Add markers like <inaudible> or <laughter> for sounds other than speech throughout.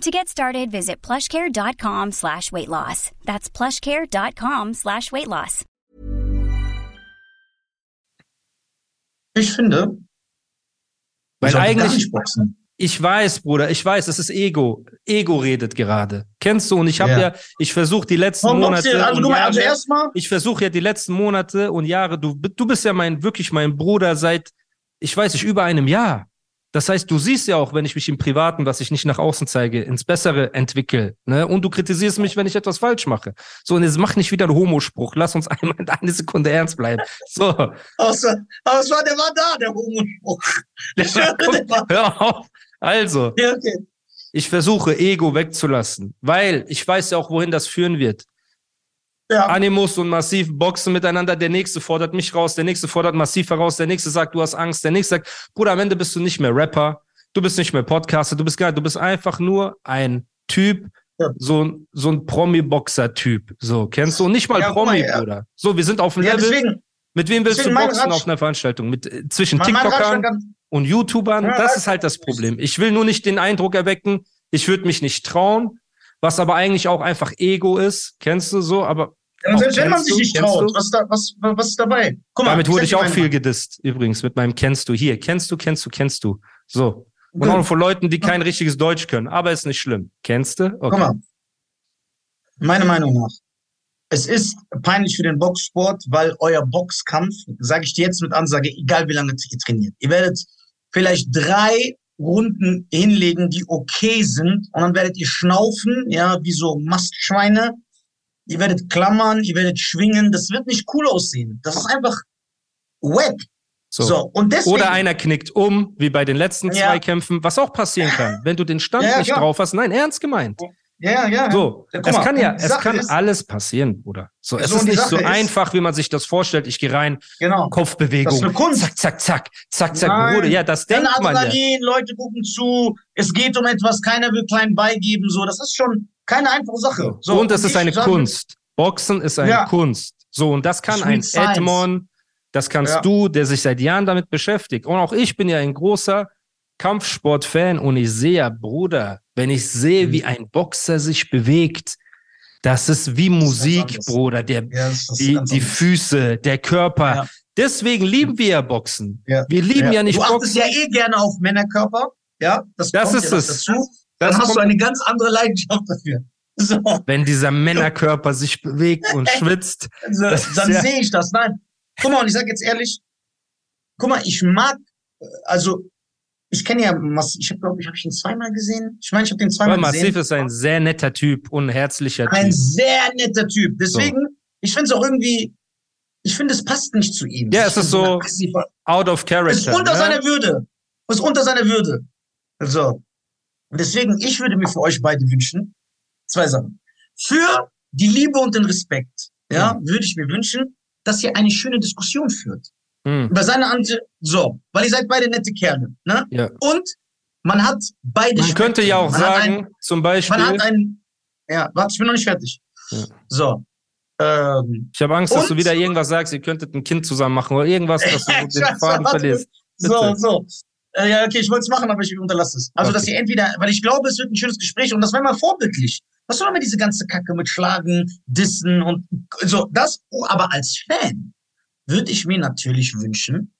To get started, visit plushcare.com slash weight loss. That's plushcare.com slash weight loss. Ich finde, Weil eigentlich, ich weiß, Bruder, ich weiß, es ist Ego. Ego redet gerade. Kennst du? Und ich habe ja. Ja. ich versuche die letzten Warum boxt Monate ihr? Also, mal, also Jahre, erstmal, ich versuche ja die letzten Monate und Jahre, du, du bist ja mein, wirklich mein Bruder seit, ich weiß nicht, über einem Jahr. Das heißt, du siehst ja auch, wenn ich mich im Privaten, was ich nicht nach außen zeige, ins Bessere entwickle. Ne? Und du kritisierst mich, wenn ich etwas falsch mache. So, und jetzt mach nicht wieder einen Homospruch. Lass uns <laughs> einmal in eine Sekunde ernst bleiben. So, außer, aber es war, der war da, der Homospruch. <laughs> Der war, hör auf. Also, ja, okay. ich versuche, Ego wegzulassen, weil ich weiß ja auch, wohin das führen wird. Ja, Animus und Massiv boxen miteinander. Der nächste fordert mich raus, der nächste fordert Massiv heraus, der nächste sagt, du hast Angst, der nächste sagt, Bruder, am Ende bist du nicht mehr Rapper, du bist nicht mehr Podcaster, du bist gar, du bist einfach nur ein Typ, Ja. so, ein- so ein Promi-Boxer-Typ. So, kennst du? Und nicht mal Ja, mal, Promi, ja. Bruder. So, wir sind auf dem Level. deswegen, Mit wem willst du mein boxen Ratsch- auf einer Veranstaltung? Mit, äh, zwischen mein, mein TikTokern an, und YouTubern, das weiß ist halt das Problem. Ich will nur nicht den Eindruck erwecken, ich würde mich nicht trauen, was aber eigentlich auch einfach Ego ist. Kennst du so? Aber ja, selbst wenn man sich nicht traut, was, da, was, was ist dabei? Guck mal, damit wurde ich auch viel gedisst, übrigens, mit meinem Kennst du hier. Kennst du, kennst du, kennst du. So. Und auch von Leuten, die kein richtiges Deutsch können. Aber ist nicht schlimm. Kennst du? Okay. Guck mal, meiner Meinung nach, es ist peinlich für den Boxsport, weil euer Boxkampf, sage ich dir jetzt mit Ansage, egal wie lange ihr trainiert, ihr werdet vielleicht drei Runden hinlegen, die okay sind, und dann werdet ihr schnaufen, ja, wie so Mastschweine. Ihr werdet klammern, ihr werdet schwingen. Das wird nicht cool aussehen. Das ist einfach wack. So. So, und deswegen. Oder einer knickt um, wie bei den letzten Ja. zwei Kämpfen, was auch passieren kann, wenn du den Stand Ja, ja, nicht drauf hast. Nein, ernst gemeint. Ja, ja. So, Ja, es mal, kann ja, es Sache kann ist- alles passieren, Bruder. So, es So, ist nicht so Sache ist- einfach, wie man sich das vorstellt. Ich gehe rein, Genau. Kopfbewegung, Das ist eine Kunst. zack, zack, zack, zack, zack, Nein. Bruder. Ja, das Dann denkt man ja. Leute gucken zu, es geht um etwas, keiner will klein beigeben, so, das ist schon keine einfache Sache. So, und es ist eine sage- Kunst. Boxen ist eine Ja. Kunst. So, und das kann Das ein Science. Edmond, das kannst Ja. du, der sich seit Jahren damit beschäftigt. Und auch ich bin ja ein großer Kampfsportfan und ich sehe ja, Bruder, wenn ich sehe, Mhm. wie ein Boxer sich bewegt, das ist wie Musik, anderes. Bruder. Der, Ja, das ist die, die. Füße, der Körper. Ja. Deswegen lieben wir ja Boxen. Ja. Wir lieben ja, nicht Du achtest Boxen. ja eh gerne auf Männerkörper, ja, das, Das kommt ist es. dazu. Das Dann hast kommt- du eine ganz andere Leidenschaft dafür. <laughs> So, wenn dieser Männerkörper sich bewegt und <laughs> schwitzt. so Das ist dann sehe ich das. Nein, guck mal, und ich sag jetzt ehrlich, guck mal, ich mag, äh, also ich kenne ja, Mas- ich habe glaube ich, habe ihn zweimal gesehen. Ich meine, ich habe den zweimal Aber gesehen. Massiv ist ein sehr netter Typ und herzlicher Ein Typ. sehr netter Typ. Deswegen, ich finde es auch irgendwie, ich finde, es passt nicht zu ihm. Ja, es ist so aggressiver- out of Es character. ist unter ne? seiner Würde. Es ist unter seiner Würde. So. Und deswegen, ich würde mir für euch beide wünschen, zwei Sachen. Für die Liebe und den Respekt, ja, würde ich mir wünschen, dass ihr eine schöne Diskussion führt. Hm. Über seine Ansicht, so, weil ihr seid beide nette Kerle, ne? Ja. Und man hat beide Man könnte ja auch Man sagen, ein- zum man Beispiel, hat ein, ja, warte, ich bin noch nicht fertig. Ja. So. Ähm, ich habe Angst, dass du wieder irgendwas sagst, ihr könntet ein Kind zusammen machen oder irgendwas, dass du <laughs> den Faden verlierst. So, so. Äh, ja, okay, ich wollte es machen, aber ich unterlasse es. Also, dass Okay. ihr entweder, weil ich glaube, es wird ein schönes Gespräch und das wäre mal vorbildlich. Was soll immer diese ganze Kacke mit Schlagen, Dissen und so, das, oh, aber als Fan würde ich mir natürlich wünschen,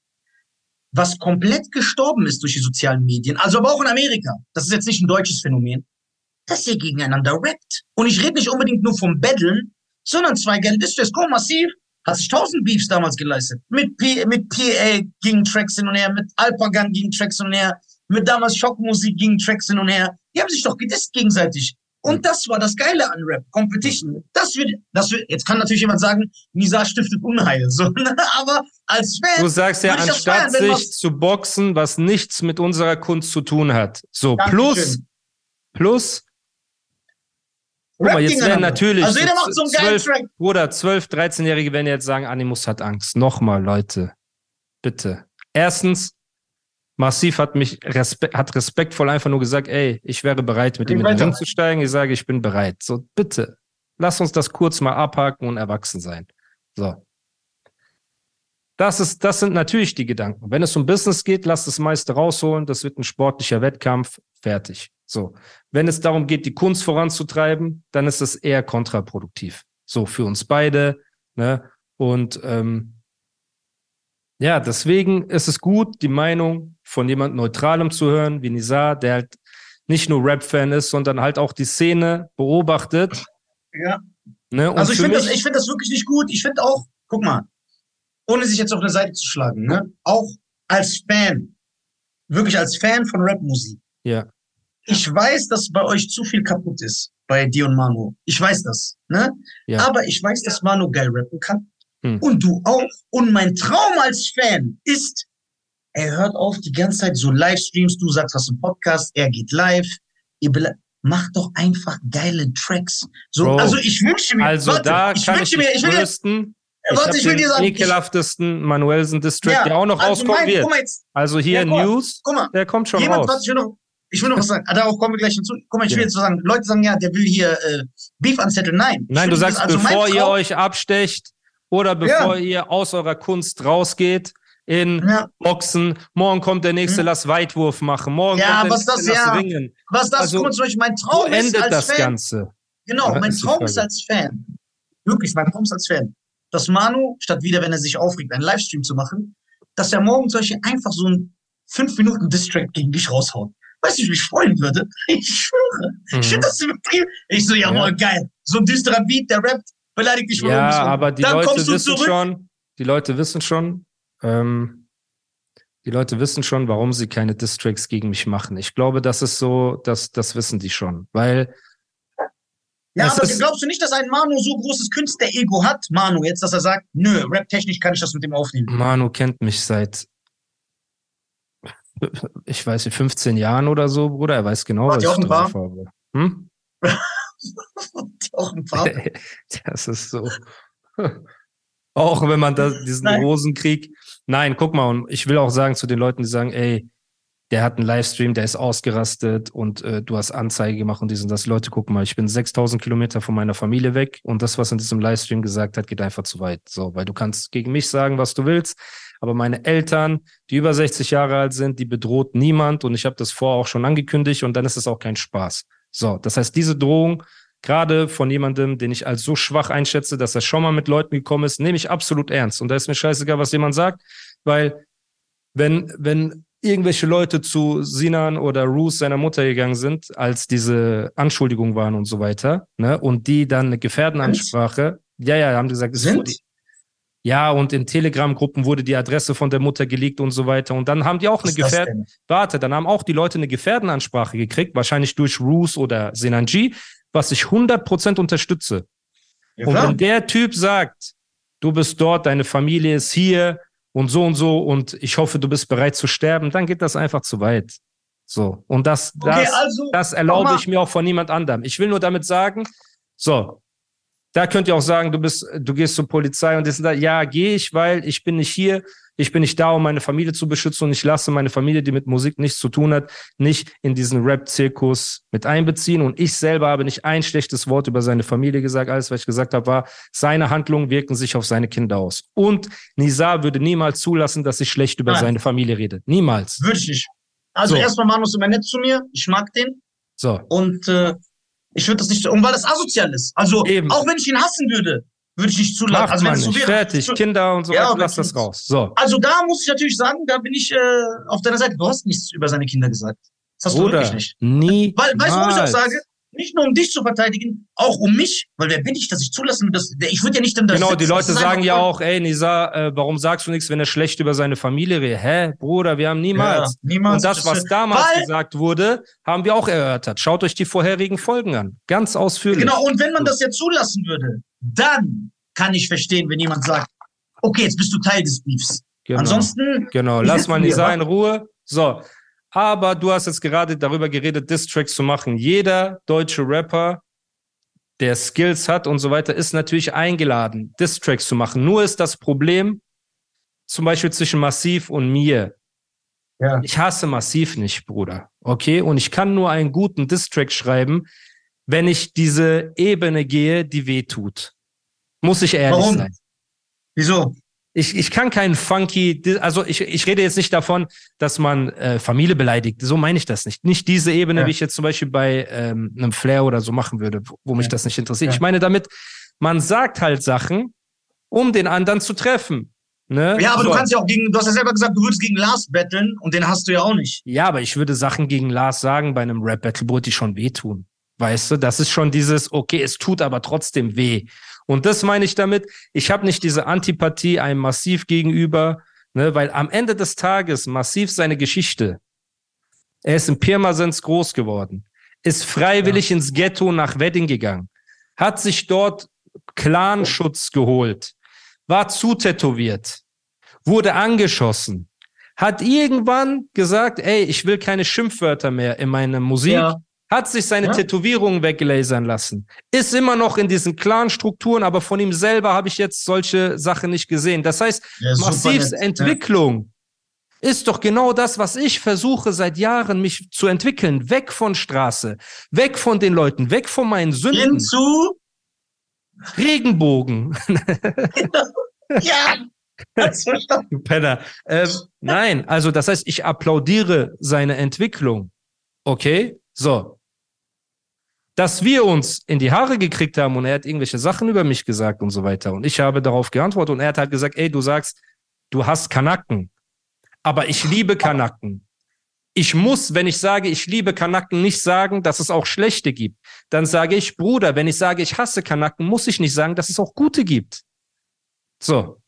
was komplett gestorben ist durch die sozialen Medien, also aber auch in Amerika, das ist jetzt nicht ein deutsches Phänomen, dass ihr gegeneinander rappt. Und ich rede nicht unbedingt nur vom Betteln, sondern zwei geile Distress, komm, massiv, hat sich tausend Beefs damals geleistet. Mit, P mit PA gegen Tracks hin und her, mit Alpagan gegen Tracks hin und her, mit damals Schockmusik gegen Tracks hin und her. Die haben sich doch gedisst gegenseitig. Und das war das Geile an Rap, Competition. Das wird, das wird, jetzt kann natürlich jemand sagen, Nisa stiftet Unheil, so, ne? <laughs> aber als Fan, Du sagst ja, anstatt feiern, sich zu boxen, was nichts mit unserer Kunst zu tun hat. So, plus, Dankeschön. plus, Guck mal, jetzt werden natürlich Also jeder macht so einen geilen zwölf- Track. Bruder, 12, 13-Jährige werden jetzt sagen, Animus hat Angst. Nochmal, Leute. Bitte. Erstens, Massiv hat mich respe hat respektvoll einfach nur gesagt, ey, ich wäre bereit, mit ihm in den. Ring zu steigen. Ich sage, ich bin bereit. So, bitte, lass uns das kurz mal abhaken und erwachsen sein. So. Das ist, das sind natürlich die Gedanken. Wenn es um Business geht, lass das meiste rausholen. Das wird ein sportlicher Wettkampf. Fertig. So. Wenn es darum geht, die Kunst voranzutreiben, dann ist das eher kontraproduktiv. So für uns beide. Ne? Und ähm, ja, deswegen ist es gut, die Meinung von jemand Neutralem zu hören, wie Nizar, der halt nicht nur Rap-Fan ist, sondern halt auch die Szene beobachtet. Ja. Ne? Also ich finde das, ich finde das wirklich nicht gut. Ich finde auch, guck mal, ohne sich jetzt auf eine Seite zu schlagen, ne? Auch als Fan, wirklich als Fan von Rapmusik. Ja. Ich weiß, dass bei euch zu viel kaputt ist, bei dir und Manu. Ich weiß das, ne? Ja. Aber ich weiß, dass Manu geil rappen kann. Hm. Und du auch. Und mein Traum als Fan ist, er hört auf die ganze Zeit so Livestreams, du sagst was im Podcast, er geht live. Ihr Macht doch einfach geile Tracks. So, Bro, also ich wünsche mir, Also warte, da ich kann ich wünsche mir, dich ich will trösten. Ich warte, ich will dir sagen, ich, ekelhaftesten Manuelsen Distrack, Ja, der auch noch also rauskommen mein, wird. jetzt, Also hier Ja, mal, News, mal, der kommt schon jemand, raus. was ich will noch, ich will noch was sagen, darauf kommen wir gleich hinzu. Guck mal, ich will Ja. jetzt so sagen, Leute sagen, ja, der will hier äh, Beef anzetteln. Nein. Ich Nein, du sagst, also bevor ihr euch abstecht oder bevor ihr aus eurer Kunst rausgeht in Ja, Boxen, morgen kommt der nächste, Hm. lass Weitwurf machen, morgen Ja, kommt der was nächste, das- lass ja. ringen. was das, Also, zum Beispiel, mein Traum ist endet als das Fan, Ganze? genau, Ja, mein Traum ist als Fan, wirklich, mein Traum ist als Fan, dass Manu, statt wieder, wenn er sich aufregt, einen Livestream zu machen, dass er morgen solche einfach so einen 5 Minuten Distrack gegen dich raushaut. Weißt du, wie ich mich freuen würde? <laughs> Ich schwöre. Ich Mhm. finde das übertrieben. Ich so, jawohl, geil. So ein düsterer Beat, der rappt, beleidigt dich von Ja, aber die Dann Leute wissen zurück. schon, die Leute wissen schon, ähm, die Leute wissen schon, warum sie keine Distracks gegen mich machen. Ich glaube, das ist so, das, das wissen die schon, weil Ja, aber ist- glaubst du nicht, dass ein Manu so großes Künstler-Ego hat? Manu, jetzt, dass er sagt, nö, rap-technisch kann ich das mit dem aufnehmen. Manu kennt mich seit, ich weiß nicht, 15 Jahren oder so, Bruder. Er weiß genau, Wart was ich drauf habe. Hm? <laughs> <laughs> Auch ein paar. <laughs> Das ist so. <laughs> Auch wenn man da diesen Nein. Rosenkrieg. Nein, guck mal, und ich will auch sagen zu den Leuten, die sagen, ey, der hat einen Livestream, der ist ausgerastet und äh, du hast Anzeige gemacht und dies und das. Leute, guck mal, ich bin 6000 Kilometer von meiner Familie weg und das, was in diesem Livestream gesagt hat, geht einfach zu weit. So, weil du kannst gegen mich sagen, was du willst, aber meine Eltern, die über 60 Jahre alt sind, die bedroht niemand und ich habe das vorher auch schon angekündigt und dann ist es auch kein Spaß. So, das heißt, diese Drohung, gerade von jemandem, den ich als so schwach einschätze, dass er schon mal mit Leuten gekommen ist, nehme ich absolut ernst. Und da ist mir scheißegal, was jemand sagt, weil wenn, wenn irgendwelche Leute zu Sinan oder Ruth, seiner Mutter, gegangen sind, als diese Anschuldigungen waren und so weiter, ne, und die dann eine Gefährdenansprache, ja, ja, haben die gesagt, es Sind? Ja, und in Telegram-Gruppen wurde die Adresse von der Mutter geleakt und so weiter. Und dann haben die auch Was eine ist das Gefährd denn? Warte, dann haben auch die Leute eine Gefährdenansprache gekriegt, wahrscheinlich durch Roos oder Senanji, was ich 100% unterstütze. Ja, Und wenn der Typ sagt, du bist dort, deine Familie ist hier und so und so und ich hoffe, du bist bereit zu sterben, dann geht das einfach zu weit. So. Und das, Okay, das, also, das erlaube ich mir auch von niemand anderem. Ich will nur damit sagen, so, da könnt ihr auch sagen, du bist, du gehst zur Polizei und das, und da. ja, gehe ich, weil ich bin nicht hier, ich bin nicht da, um meine Familie zu beschützen und ich lasse meine Familie, die mit Musik nichts zu tun hat, nicht in diesen Rap-Zirkus mit einbeziehen und ich selber habe nicht ein schlechtes Wort über seine Familie gesagt. Alles, was ich gesagt habe, war, seine Handlungen wirken sich auf seine Kinder aus. Und Nizar würde niemals zulassen, dass ich schlecht über Nein. seine Familie rede. Niemals. würde ich nicht. Also So. erstmal, Manu ist immer nett zu mir. Ich mag den. So. Und äh, ich würde das nicht, und weil das asozial ist. Also, Eben. auch wenn ich ihn hassen würde, würde ich nicht zulassen. Also, wenn es so wäre. Fertig. Kinder und so Ja, lass das raus. So. Also, da muss ich natürlich sagen, da bin ich äh, auf deiner Seite. Du hast nichts über seine Kinder gesagt. Das hast du Oder wirklich nicht. nie. Weil, weißt du, warum ich auch sage? Nicht nur um dich zu verteidigen, auch um mich, weil wer bin ich, dass ich zulassen dass, ich würde ja nicht in das. Genau, die Leute sagen ja auch, ey, Nisa, äh, warum sagst du nichts, wenn er schlecht über seine Familie redet? Hä, Bruder, wir haben niemals. Ja, niemals. Und das, was damals weil- gesagt wurde, haben wir auch erörtert. Schaut euch die vorherigen Folgen an. Ganz ausführlich. Genau, und wenn man das jetzt zulassen würde, dann kann ich verstehen, wenn jemand sagt, okay, jetzt bist du Teil des Beefs. Genau. Ansonsten, Genau, lass <laughs> mal Nisa in Ruhe. So. Aber du hast jetzt gerade darüber geredet, Distracks zu machen. Jeder deutsche Rapper der Skills hat und so weiter, ist natürlich eingeladen, Distracks zu machen. Nur ist das Problem, zum Beispiel zwischen Massiv und mir. Ja. Ich hasse Massiv nicht, Bruder. Okay? Und ich kann nur einen guten Distrack schreiben, wenn ich diese Ebene gehe, die weh tut. Muss ich ehrlich Warum? sein. Wieso? Ich, ich kann keinen funky, also ich, ich rede jetzt nicht davon, dass man äh, Familie beleidigt. So meine ich das nicht. Nicht diese Ebene, ja. wie ich jetzt zum Beispiel bei ähm, einem Flair oder so machen würde, wo mich ja. das nicht interessiert. Ja. Ich meine damit, man sagt halt Sachen, um den anderen zu treffen. Ne? Ja, aber so. du kannst ja auch gegen, du hast ja selber gesagt, du würdest gegen Lars battlen und den hast du ja auch nicht. Ja, aber ich würde Sachen gegen Lars sagen bei einem Rap-Battle, die schon wehtun. Weißt du, das ist schon dieses, okay, es tut aber trotzdem weh. Und das meine ich damit, ich habe nicht diese Antipathie einem Massiv gegenüber, ne, weil am Ende des Tages Massiv seine Geschichte. Er ist in Pirmasens groß geworden, ist freiwillig ja. ins Ghetto nach Wedding gegangen, hat sich dort Clanschutz geholt, war zutätowiert, wurde angeschossen, hat irgendwann gesagt, ey, ich will keine Schimpfwörter mehr in meiner Musik. Ja hat sich seine ja. Tätowierungen weglasern lassen, ist immer noch in diesen klaren Strukturen, aber von ihm selber habe ich jetzt solche Sachen nicht gesehen. Das heißt, ja, Massivs Entwicklung ja. ist doch genau das, was ich versuche seit Jahren mich zu entwickeln. Weg von Straße, weg von den Leuten, weg von meinen Sünden. Hinzu Regenbogen. <laughs> ja. Du Penner. Ähm, nein, also das heißt, ich applaudiere seine Entwicklung. Okay? So, dass wir uns in die Haare gekriegt haben und er hat irgendwelche Sachen über mich gesagt und so weiter. Und ich habe darauf geantwortet und er hat halt gesagt, ey, du sagst, du hast Kanacken. Aber ich liebe Kanacken. Ich muss, wenn ich sage, ich liebe Kanacken, nicht sagen, dass es auch schlechte gibt. Dann sage ich, Bruder, wenn ich sage, ich hasse Kanacken, muss ich nicht sagen, dass es auch gute gibt. So.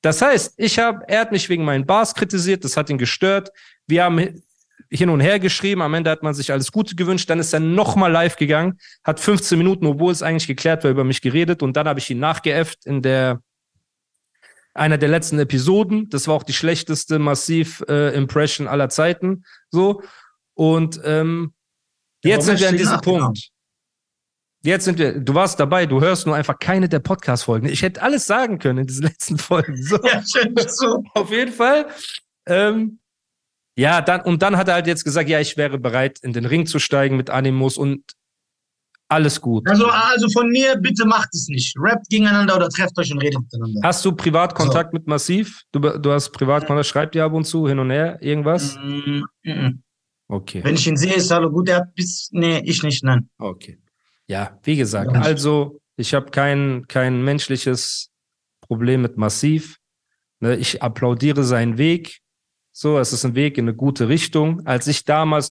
Das heißt, ich habe, er hat mich wegen meinen Bars kritisiert, das hat ihn gestört. Wir haben hin und her geschrieben. Am Ende hat man sich alles Gute gewünscht. Dann ist er nochmal live gegangen, hat 15 Minuten, obwohl es eigentlich geklärt war, über mich geredet. Und dann habe ich ihn nachgeäfft in der einer der letzten Episoden. Das war auch die schlechteste Massiv-Impression äh, aller Zeiten. So. Und ähm, jetzt sind wir an diesem Punkt. Jetzt sind wir, du warst dabei, du hörst nur einfach keine der Podcast-Folgen. Ich hätte alles sagen können in diesen letzten Folgen. So. Ja, schön so. Auf jeden Fall. Ähm, ja, dann, und dann hat er halt jetzt gesagt, ja, ich wäre bereit, in den Ring zu steigen mit Animus und alles gut. Also, also von mir, bitte macht es nicht. Rappt gegeneinander oder trefft euch und redet miteinander. Hast du Privatkontakt so. mit Massiv? Du, du hast Privatkontakt, schreibt ihr ab und zu hin und her irgendwas? Mm, mm, mm. Okay. Wenn ich ihn sehe, ist hallo gut, er hat bis, nee, ich nicht, nein. Okay. Ja, wie gesagt, ja. also ich habe kein, kein menschliches Problem mit Massiv. Ne, ich applaudiere seinen Weg. So, es ist ein Weg in eine gute Richtung. Als ich damals.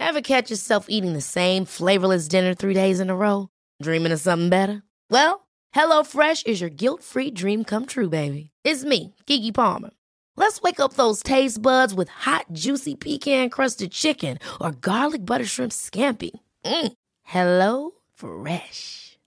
Ever catch yourself eating the same flavorless dinner three days in a row? Dreaming of something better? Well, HelloFresh is your guilt-free dream come true, baby. It's me, Kiki Palmer. Let's wake up those taste buds with hot, juicy pecan-crusted chicken or garlic butter shrimp scampi. Mm. Hello Fresh.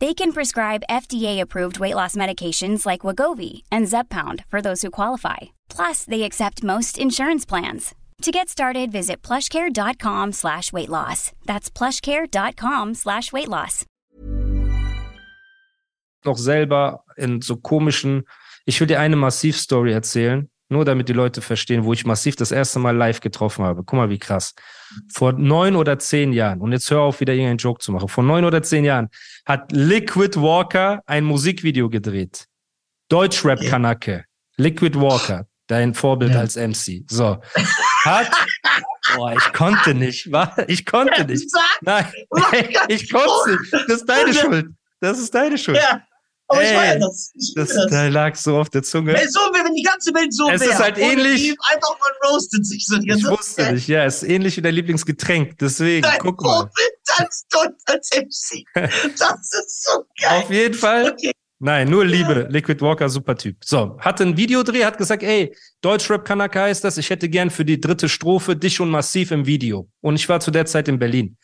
They can prescribe FDA-approved weight loss medications like Wagovi and Zepbound for those who qualify. Plus, they accept most insurance plans. To get started, visit plushcare.com slash weight loss. That's plushcare.com slash weight loss. Noch selber in so komischen, ich will dir eine Massiv-Story erzählen. Nur damit die Leute verstehen, wo ich massiv das erste Mal live getroffen habe. Guck mal, wie krass. Vor neun oder zehn Jahren, und jetzt hör auf, wieder irgendeinen Joke zu machen. Vor neun oder zehn Jahren hat Liquid Walker ein Musikvideo gedreht. Deutschrap-Kanake. Liquid Walker, dein Vorbild ja. als MC. So. Hat. <laughs> Boah, ich konnte nicht. Ich konnte nicht. Nein, <laughs> ich konnte nicht. Das ist deine Schuld. Das ist deine Schuld. Ja. Aber Ey, ich feiere das. Ich das, das. Da lag so auf der Zunge. Ey, so, wenn die ganze Welt so wäre. Es wär, ist halt ähnlich. Einfach mal roastet sich so. Ich wusste nicht, ja. Es ist ähnlich wie dein Lieblingsgetränk. Deswegen, Nein, guck mal. Oh, als MC. Das ist so geil. Auf jeden Fall. Okay. Nein, nur Liebe. Liquid Walker, super Typ. So, hatte ein Videodreh, hat gesagt, ey, Deutschrap Kanaka heißt das, ich hätte gern für die dritte Strophe dich und Massiv im Video. Und ich war zu der Zeit in Berlin.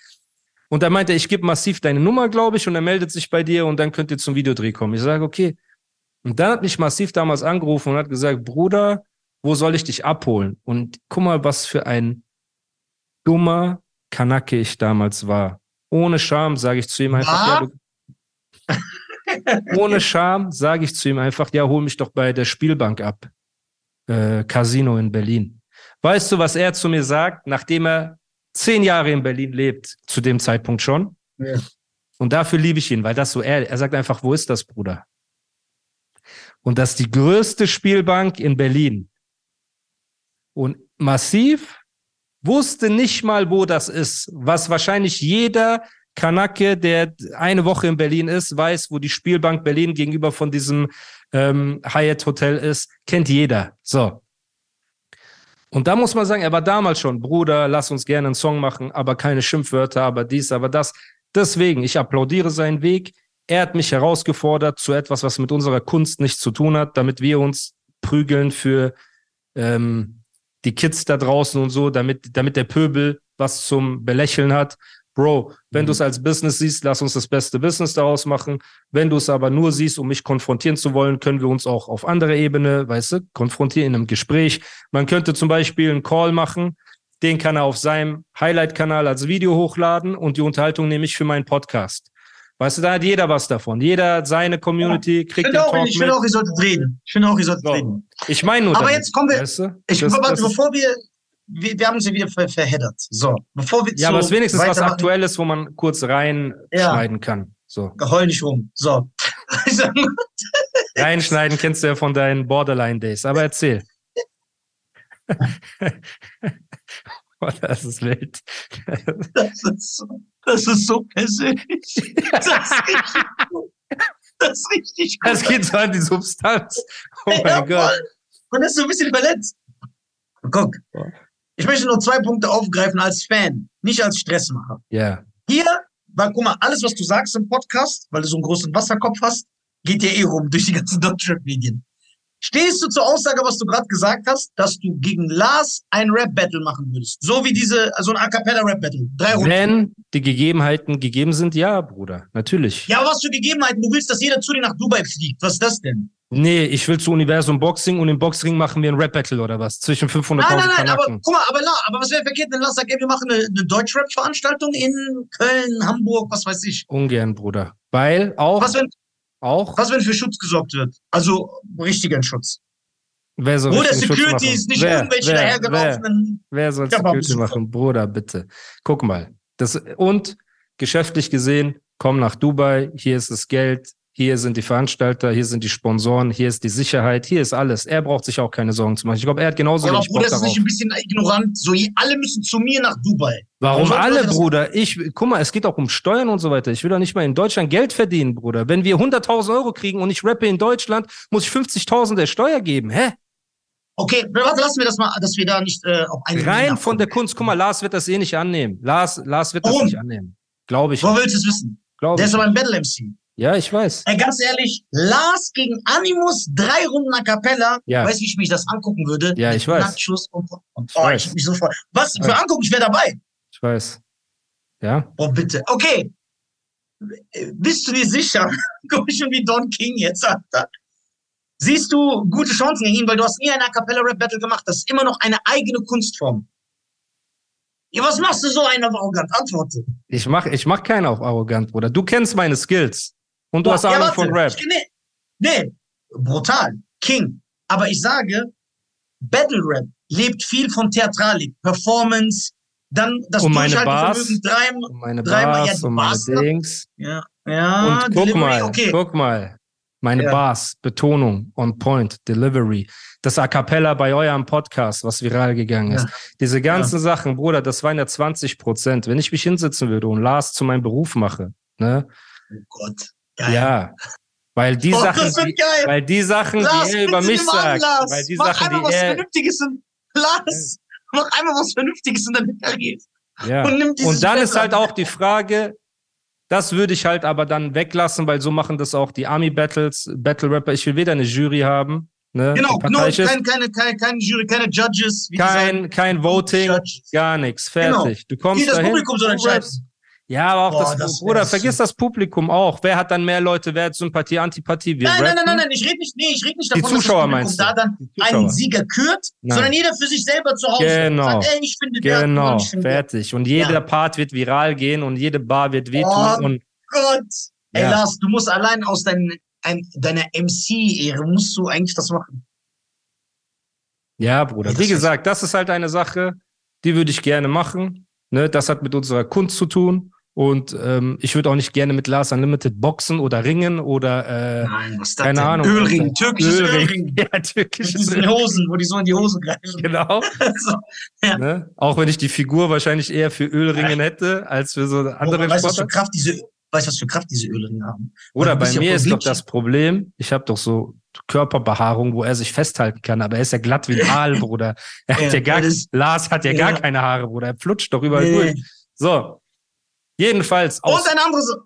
Und er meinte, ich gebe Massiv deine Nummer, glaube ich, und er meldet sich bei dir und dann könnt ihr zum Videodreh kommen. Ich sage, okay. Und dann hat mich Massiv damals angerufen und hat gesagt, Bruder, wo soll ich dich abholen? Und guck mal, was für ein dummer Kanake ich damals war. Ohne Scham sage ich zu ihm einfach, ja, du, ohne Scham sage ich zu ihm einfach, ja, hol mich doch bei der Spielbank ab. Äh, Casino in Berlin. Weißt du, was er zu mir sagt, nachdem er zehn Jahre in Berlin lebt, zu dem Zeitpunkt schon? Ja. Und dafür liebe ich ihn, weil das so er, er sagt einfach, wo ist das, Bruder? Und das ist die größte Spielbank in Berlin. Und massiv wusste nicht mal, wo das ist, was wahrscheinlich jeder Kanake, der eine Woche in Berlin ist, weiß, wo die Spielbank Berlin gegenüber von diesem ähm, Hyatt Hotel ist, kennt jeder. So. Und da muss man sagen, er war damals schon, Bruder, lass uns gerne einen Song machen, aber keine Schimpfwörter, aber dies, aber das. Deswegen, ich applaudiere seinen Weg. Er hat mich herausgefordert zu etwas, was mit unserer Kunst nichts zu tun hat, damit wir uns prügeln für ähm, die Kids da draußen und so, damit, damit der Pöbel was zum Belächeln hat. Bro, wenn Mhm. du es als Business siehst, lass uns das beste Business daraus machen. Wenn du es aber nur siehst, um mich konfrontieren zu wollen, können wir uns auch auf anderer Ebene, weißt du, konfrontieren in einem Gespräch. Man könnte zum Beispiel einen Call machen, den kann er auf seinem Highlight-Kanal als Video hochladen und die Unterhaltung nehme ich für meinen Podcast. Weißt du, da hat jeder was davon. Jeder hat seine Community, Ich kriegt den finde auch, Talk ich finde auch, ihr solltet reden. Ich finde auch, ihr solltet So. reden. Ich meine nur Aber damit, jetzt kommen wir- Weißt du? Ich, Das- warte, das bevor wir, wir, wir haben ja wieder ver verheddert. So, bevor wir Ja, aber es ist wenigstens was Aktuelles, wo man kurz reinschneiden kann. So. Heul nicht rum. So. <laughs> <laughs> Reinschneiden kennst du ja von deinen Borderline Days. Aber erzähl. <laughs> oh, das ist wild. das, ist so, das ist so persönlich. Das ist richtig gut. Das ist richtig gut. Das geht so an die Substanz. Oh mein Ja, Gott. Und das ist so ein bisschen verletzt. Guck. Ich möchte nur zwei Punkte aufgreifen als Fan, nicht als Stressmacher. Ja. Hier, weil, guck mal, alles, was du sagst im Podcast, weil du so einen großen Wasserkopf hast, geht ja eh rum durch die ganzen <laughs> Deutschrap-Medien. Stehst du zur Aussage, was du gerade gesagt hast, dass du gegen Lars ein Rap-Battle machen würdest? So wie diese, also ein A Cappella-Rap-Battle. Drei Runden. Wenn die Gegebenheiten gegeben sind, ja, Bruder. Natürlich. Ja, aber was für Gegebenheiten? Du willst, dass jeder zu dir nach Dubai fliegt. Was ist das denn? Nee, ich will zu Universum Boxing und im Boxring machen wir ein Rap-Battle oder was? Zwischen 500.000 Nein, nein, nein, aber guck mal, aber, aber was wäre verkehrt, wenn Lars sagt, ey, wir machen eine, eine Deutschrap-Veranstaltung in Köln, Hamburg, was weiß ich. Ungern, Bruder. Weil auch, Was wenn, auch, was wenn für Schutz gesorgt wird? Also richtigen Schutz. wer soll Wo der richtigen Schutz Security machen? ist nicht wer, irgendwelche wer, wer, dahergelaufenen. wer soll Ja, aber Security machen? Bruder, bitte. Guck mal. Das, und geschäftlich gesehen, komm nach Dubai, hier ist das Geld, hier sind die Veranstalter, hier sind die Sponsoren, hier ist die Sicherheit, hier ist alles. Er braucht sich auch keine Sorgen zu machen. Ich glaube, er hat genauso wenig Bock Bruder, das ist darauf. nicht ein bisschen ignorant. So, alle müssen zu mir nach Dubai. Warum alle, das- Bruder? Ich, guck mal, es geht auch um Steuern und so weiter. Ich will doch nicht mal in Deutschland Geld verdienen, Bruder. Wenn wir 100.000 Euro kriegen und ich rappe in Deutschland, muss ich 50.000 der Steuer geben. Hä? Okay, warte, lassen wir das mal, dass wir da nicht äh, auf einen Rein von der Kunst. Guck mal, Lars wird das eh nicht annehmen. Lars, Lars wird das Warum? nicht annehmen. Glaube ich. Wo willst du es wissen? Glaube Der ich. ist aber ein Battle-MC. Ja, ich weiß. Ey, ganz ehrlich, Lars gegen Animus, drei Runden a Cappella. Ja. Weißt du, wie ich mich das angucken würde? Ja, ich weiß. Nachschuss und, und Ich oh, weiß. ich mich so freuen. Was Ich für angucken? Ich wäre dabei. Ich weiß. Ja? Oh, bitte. Okay. Bist du dir sicher? <laughs> Guck ich schon wie Don King jetzt, Alter. Siehst du gute Chancen gegen ihn, weil du hast nie eine A Cappella Rap Battle gemacht. Das ist immer noch eine eigene Kunstform. Ja, was machst du so einer arrogant? Antworte. Ich mach, ich mach keinen auf arrogant, Bruder. Du kennst meine Skills. Und du hast Ja, Ahnung warte. von Rap. Nee, nee, brutal. King. Aber ich sage, Battle Rap lebt viel von Theatralik, Performance, dann das Und meine Durchhaltevermögen, drei, Und meine Dreimal, ja, Bars die und meine Bars- Dings. ja, ja, Und guck mal, okay. guck mal. Meine Ja. Bars, Betonung, on point, Delivery. Das A Cappella bei eurem Podcast, was viral gegangen ist. Ja. Diese ganzen Sachen, Bruder, das waren ja 20 Prozent. Wenn ich mich hinsetzen würde und Lars zu meinem Beruf mache, ne? Oh Gott. Geil. Ja. Weil die oh, Sachen, das die, weil die Sachen, Lars, die er über mich an, sagt, Lars. weil die mach Sachen, einmal die was er, Vernünftiges in, Lars, mach einmal was Vernünftiges in deiner Karriere. Ja. Und Und dann ist Fett halt an. auch die Frage, das würde ich halt aber dann weglassen, weil so machen das auch die Army-Battles, Battle-Rapper. Ich will weder eine Jury haben, ne, Genau, no, ist, keine, keine, keine, Jury, keine Judges. kein, kein Voting, Judges. gar nichts, Genau. fertig. Du kommst Hier das dahin, Publikum soll entscheiden. Ja, aber auch Boah, das, das Bruder, vergiss das Publikum auch. Wer hat dann mehr Leute, wer hat Sympathie, Antipathie? Wir Nein, nein, nein, nein, nein, ich rede nicht, nee, ich rede nicht Die davon, Zuschauer dass meinst das du? Publikum da dann einen Sieger kürt, Nein. sondern jeder für sich selber zu Hause. Genau. Sagt, ey, ich finde der, Genau, und ich finde fertig. Und jeder Ja. Part wird viral gehen und jede Bar wird wehtun. Oh, und Gott. Ey, Ja. Lars, du musst allein aus dein, ein, deiner MC-Ehre, musst du eigentlich das machen. ja, Bruder, Ja, wie gesagt, das ist halt eine Sache, die würde ich gerne machen. Ne, das hat mit unserer Kunst zu tun. Und ähm, ich würde auch nicht gerne mit Lars Unlimited boxen oder ringen oder äh, Nein, was ist das keine denn? Ahnung. Ölring, Alter. türkisches Ölring. Ölring. <laughs> Ja, türkisches Ölring. Hosen, wo die so in die Hosen greifen. Genau. <laughs> so. Ja. Ne? Auch wenn ich die Figur wahrscheinlich eher für Ölringen hätte, als für so andere weißt du, was für. Kraft diese, weißt du, was für Kraft diese Ölringe haben? Oder bei ja mir ist doch das Problem, ich habe doch so Körperbehaarung, wo er sich festhalten kann, aber er ist ja glatt wie ein <laughs> Aal, Bruder. Er hat Ja, ja gar, das Lars hat ja, Ja. gar keine Haare, Bruder. Er flutscht doch überall Nee. durch. So. Jedenfalls aus, Und ein anderes.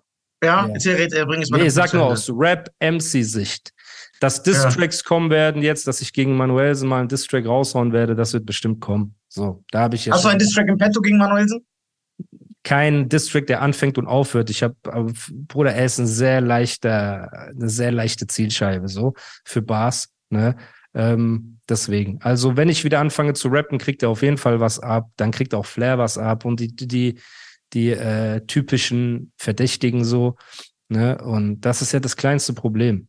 Ja, Ja. äh, bring es mal. nee, ich sag nur aus Rap-MC-Sicht. Dass Distracks kommen werden jetzt, dass ich gegen Manuelsen mal einen Distrack raushauen werde, das wird bestimmt kommen. So, da habe ich jetzt Hast du einen Distrack im Petto gegen Manuelsen? keinen District, der anfängt und aufhört. Ich habe, Bruder, er ist ein sehr leichter, eine sehr leichte Zielscheibe so für Bars. Ne? Ähm, deswegen. Also wenn ich wieder anfange zu rappen, kriegt er auf jeden Fall was ab. Dann kriegt auch Flair was ab und die die die, äh, typischen Verdächtigen so. Ne? Und das ist ja das kleinste Problem.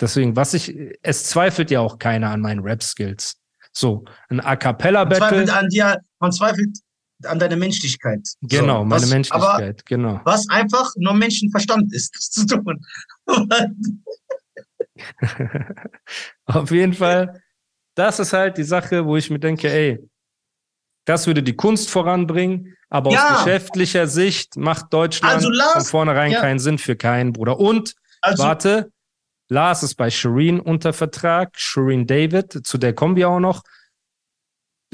Deswegen, was ich, es zweifelt ja auch keiner an meinen Rap-Skills. So, ein A cappella Man zweifelt an dir, man zweifelt an deiner Menschlichkeit. Genau, So, meine was, Menschlichkeit, genau. Was einfach nur Menschenverstand ist, das zu tun. <laughs> Auf jeden Fall, das ist halt die Sache, wo ich mir denke, ey, das würde die Kunst voranbringen, aber Ja. aus geschäftlicher Sicht macht Deutschland Also Lars- von vornherein ja. keinen Sinn für keinen, Bruder. Und, Also, warte, Lars ist bei Shireen unter Vertrag, Shireen David, zu der kommen wir auch noch.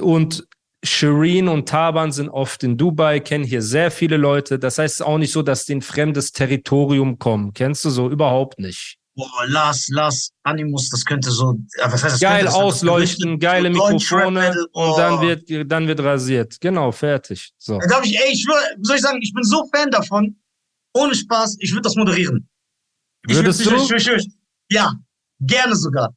Und Shireen und Taban sind oft in Dubai, kennen hier sehr viele Leute. Das heißt auch nicht so, dass die in fremdes Territorium kommen. Kennst du so? Überhaupt nicht. Boah, Lars, Lars, Animus, das könnte so, was heißt das? geil könnte, ausleuchten, geile Mikrofone oh. und dann wird, dann wird rasiert. Genau, fertig. So. Da darf ich, ey, ich wie soll ich sagen, ich bin so Fan davon, ohne Spaß, ich würde das moderieren. Ich Würdest würd- du? Ich, ich, ich, ich, ja, gerne sogar.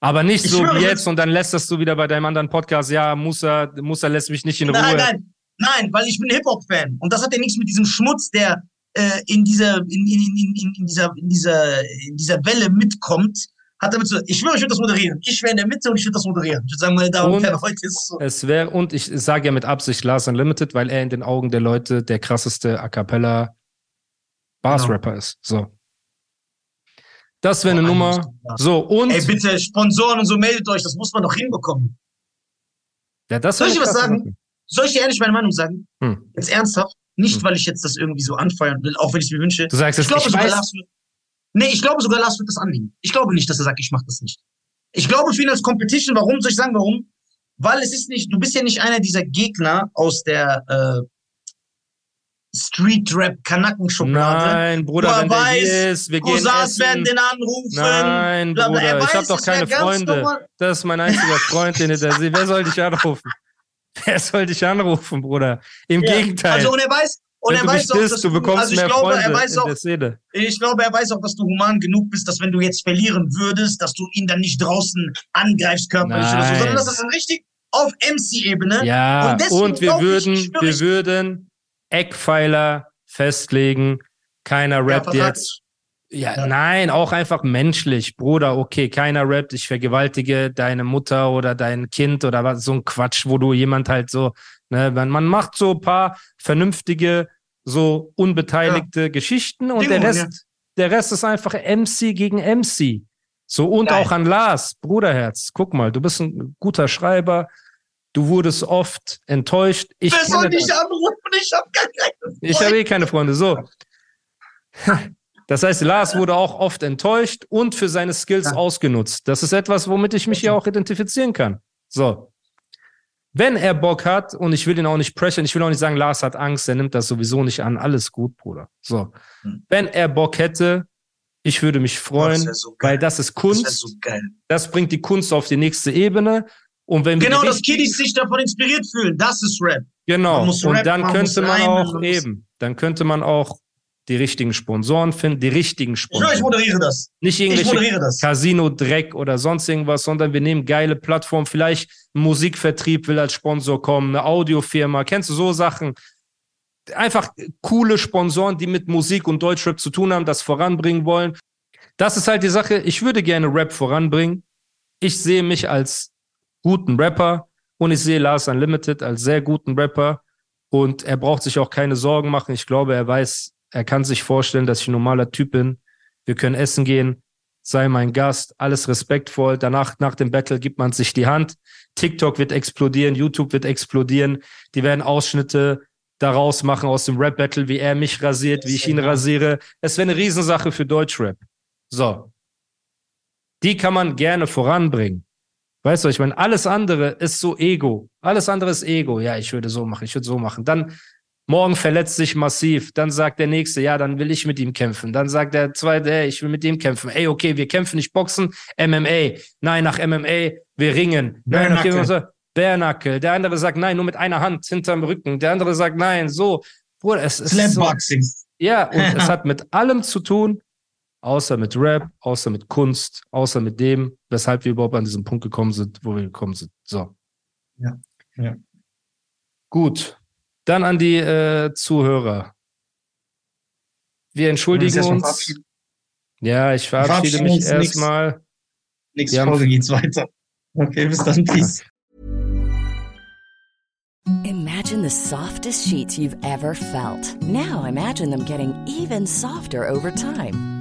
Aber nicht Ich so wie ich- jetzt und dann lässt das du wieder bei deinem anderen Podcast, ja, Musa, Musa lässt mich nicht in Ruhe. Nein, nein, nein, weil ich bin Hip-Hop-Fan. Und das hat ja nichts mit diesem Schmutz, der äh, in dieser, in, in, in, dieser, in dieser, in dieser Welle mitkommt, hat damit zu Ich schwöre, ich würde das moderieren. Ich wäre in der Mitte und ich würde das moderieren. Ich würde sagen, meine Damen und, Und- Herren, heute ist es so. Es wäre, und ich sage ja mit Absicht Lars Unlimited, weil er in den Augen der Leute der krasseste A Cappella Bars-Rapper ist. So. Das wäre eine Boah, Nummer. So, und. Ey, bitte, Sponsoren und so, meldet euch, das muss man doch hinbekommen. ja, das Soll ich eine was sagen? Sache. Soll ich dir ehrlich meine Meinung sagen? Hm. Jetzt ernsthaft? Nicht, Hm. weil ich jetzt das irgendwie so anfeuern will, auch wenn ich es mir wünsche. Du sagst Ich glaube ich sogar weiß. Lars wird, nee, ich glaube sogar Lars wird das annehmen. Ich glaube nicht, dass er sagt, ich mache das nicht. Ich glaube für ihn als Competition, warum? Soll ich sagen, warum? Weil es ist nicht, du bist ja nicht einer dieser Gegner aus der äh, Street Rap Kanackenschublade. Nein, Bruder, er wenn der weiß, hier ist, wir gehen Cousins werden essen. den anrufen. Nein. Er Bruder, ich weiß, habe doch keine Freunde. Das ist mein einziger Freund, den ich da sehe. Wer soll dich <laughs> anrufen? Wer <laughs> soll dich anrufen, Bruder? Im Ja. Gegenteil. Also und er weiß, und wenn er weiß auch, dass du bekommst also ich mehr glaube, Freunde er weiß auch. Ich glaube, er weiß auch, dass du human genug bist, dass wenn du jetzt verlieren würdest, dass du ihn dann nicht draußen angreifst körperlich oder so, Nein. sondern dass das dann richtig auf MC-Ebene. Ja, Und und wir würden, wir würden Eckpfeiler festlegen. Keiner rappt Vertrag- jetzt. Ja, Ja. nein, auch einfach menschlich. Bruder, okay, keiner rappt, ich vergewaltige deine Mutter oder dein Kind oder was, so ein Quatsch, wo du jemand halt so, ne, man, macht so ein paar vernünftige, so unbeteiligte Geschichten und der Bedingungen, Rest, der Rest ist einfach MC gegen MC. So, und Geil. auch an Lars, Bruderherz. Guck mal, du bist ein guter Schreiber. Du wurdest oft enttäuscht. Ich Wer soll dich anrufen? Ich habe gar keine Ich habe eh keine Freunde. So. <laughs> Das heißt, Lars wurde auch oft enttäuscht und für seine Skills Ja. ausgenutzt. Das ist etwas, womit ich mich ja auch identifizieren kann. So. Wenn er Bock hat, und ich will ihn auch nicht pressen, ich will auch nicht sagen, Lars hat Angst, er nimmt das sowieso nicht an. Alles gut, Bruder. So. Hm. Wenn er Bock hätte, ich würde mich freuen, Das so weil das ist Das Kunst. wäre so geil. Das bringt die Kunst auf die nächste Ebene. Und wenn Genau, dass Kiddies sich davon inspiriert fühlen. Das ist Rap. Genau. Und rappen, dann könnte man auch eben, dann könnte man auch die richtigen Sponsoren finden, die richtigen Ich schwöre, ich Sponsoren. moderiere das. Nicht Ich irgendwelche. Casino-Dreck oder sonst irgendwas, sondern wir nehmen geile Plattformen. Vielleicht ein Musikvertrieb will als Sponsor kommen, eine Audiofirma. Kennst du so Sachen? Einfach coole Sponsoren, die mit Musik und Deutschrap zu tun haben, das voranbringen wollen. Das ist halt die Sache. Ich würde gerne Rap voranbringen. Ich sehe mich als guten Rapper und ich sehe Lars Unlimited als sehr guten Rapper. Und er braucht sich auch keine Sorgen machen. Ich glaube, er weiß, er kann sich vorstellen, dass ich ein normaler Typ bin. Wir können essen gehen, sei mein Gast, alles respektvoll. Danach, nach dem Battle gibt man sich die Hand. TikTok wird explodieren, YouTube wird explodieren. Die werden Ausschnitte daraus machen aus dem Rap-Battle, wie er mich rasiert, wie ich ihn rasiere. Es wäre eine Riesensache für Deutschrap. So. Die kann man gerne voranbringen. Weißt du, ich meine, alles andere ist so Ego. Alles andere ist Ego. Ja, ich würde so machen, ich würde so machen. Dann morgen verletzt sich massiv. Dann sagt der Nächste, ja, dann will ich mit ihm kämpfen. Dann sagt der Zweite, ey, ich will mit ihm kämpfen. Ey, okay, wir kämpfen nicht Boxen, MMA. Nein, nach MMA, wir ringen. Nein, okay, so, Bärnackel. Der andere sagt, nein, nur mit einer Hand hinterm Rücken. Der andere sagt, nein, so. Bruder, es ist so, Slapboxing. ja, und <laughs> es hat mit allem zu tun, außer mit Rap, außer mit Kunst, außer mit dem, weshalb wir überhaupt an diesen Punkt gekommen sind, wo wir gekommen sind. So. Ja, ja. Gut. Dann an die äh, Zuhörer. Wir entschuldigen uns. Ja, ich verabschiede mich nix. erstmal. Nächste Wir haben- Folge geht's weiter. Okay, bis dann. <laughs> Peace. Imagine the softest sheets you've ever felt. Now imagine them getting even softer over time.